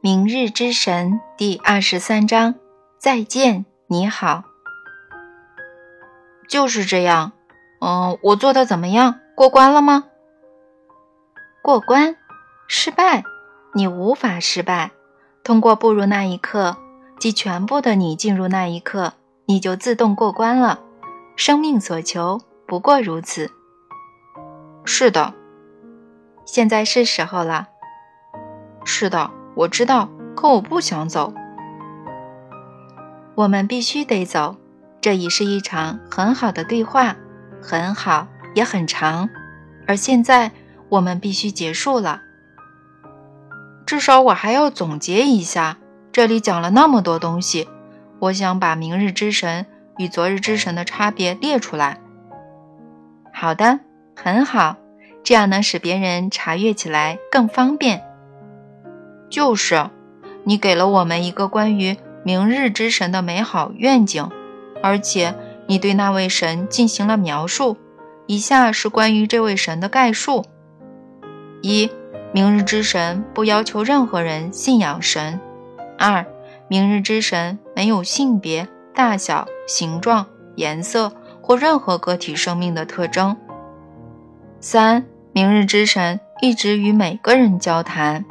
明日之神第二十三章，再见，你好。就是这样。嗯，我做的怎么样？过关了吗？过关？失败？你无法失败。通过步入那一刻，即全部的你进入那一刻，你就自动过关了。生命所求不过如此。是的，现在是时候了。是的，我知道，可我不想走。我们必须得走。这已是一场很好的对话，很好，也很长。而现在，我们必须结束了。至少我还要总结一下。这里讲了那么多东西，我想把明日之神与昨日之神的差别列出来。好的，很好，这样能使别人查阅起来更方便。就是，你给了我们一个关于明日之神的美好愿景，而且你对那位神进行了描述。以下是关于这位神的概述：一、明日之神不要求任何人信仰神；二、明日之神没有性别、大小、形状、颜色或任何个体生命的特征；三、明日之神一直与每个人交谈。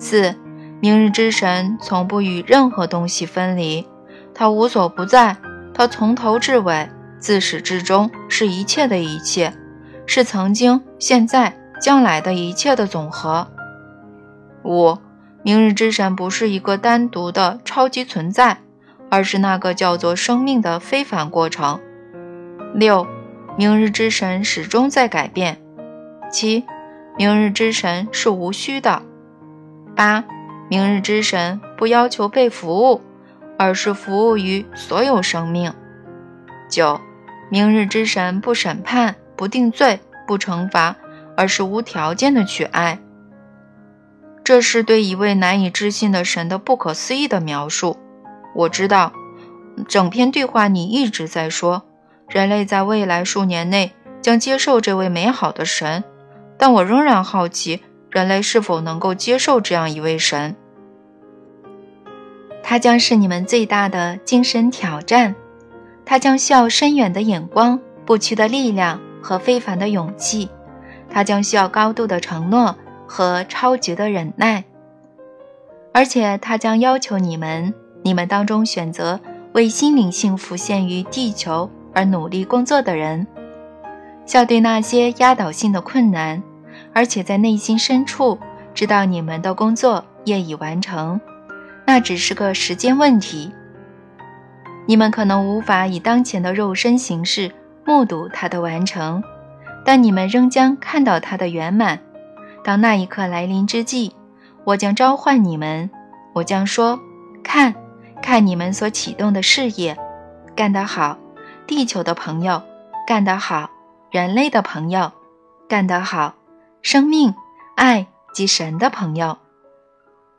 四，明日之神从不与任何东西分离，他无所不在，他从头至尾、自始至终是一切的一切，是曾经、现在、将来的一切的总和。五，明日之神不是一个单独的超级存在，而是那个叫做生命的非凡过程。六，明日之神始终在改变。七，明日之神是无需的。八，明日之神不要求被服务，而是服务于所有生命。九，明日之神不审判、不定罪、不惩罚，而是无条件的去爱。这是对一位难以置信的神的不可思议的描述。我知道，整篇对话你一直在说，人类在未来数年内将接受这位美好的神，但我仍然好奇。人类是否能够接受这样一位神？他将是你们最大的精神挑战，他将需要深远的眼光、不屈的力量和非凡的勇气，他将需要高度的承诺和超绝的忍耐，而且他将要求你们，你们当中选择为心灵幸福献于地球而努力工作的人，笑对那些压倒性的困难。而且在内心深处知道你们的工作业已完成，那只是个时间问题。你们可能无法以当前的肉身形式目睹它的完成，但你们仍将看到它的圆满。当那一刻来临之际，我将召唤你们，我将说：“看，看你们所启动的事业，干得好，地球的朋友，干得好，人类的朋友，干得好。”生命、爱及神的朋友，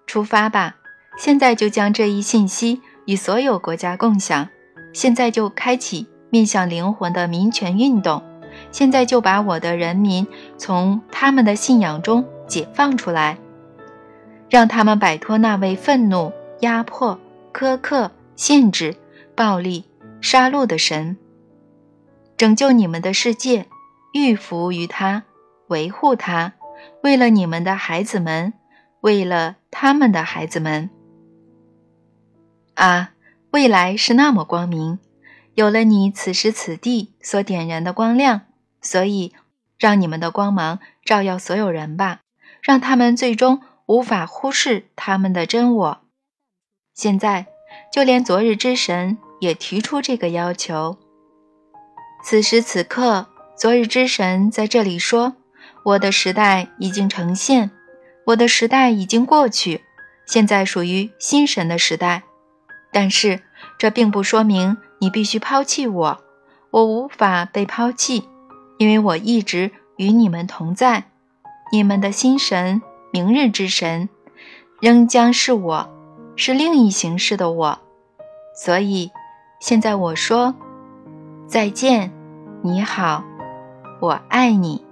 出发吧！现在就将这一信息与所有国家共享。现在就开启面向灵魂的民权运动。现在就把我的人民从他们的信仰中解放出来，让他们摆脱那位愤怒、压迫、苛刻、限制、暴力、杀戮的神，拯救你们的世界，预服于他。维护它，为了你们的孩子们，为了他们的孩子们。啊，未来是那么光明，有了你此时此地所点燃的光亮，所以让你们的光芒照耀所有人吧，让他们最终无法忽视他们的真我。现在，就连昨日之神也提出这个要求。此时此刻，昨日之神在这里说。我的时代已经呈现，我的时代已经过去，现在属于新神的时代。但是这并不说明你必须抛弃我，我无法被抛弃，因为我一直与你们同在。你们的新神，明日之神，仍将是我，是另一形式的我。所以现在我说再见，你好，我爱你。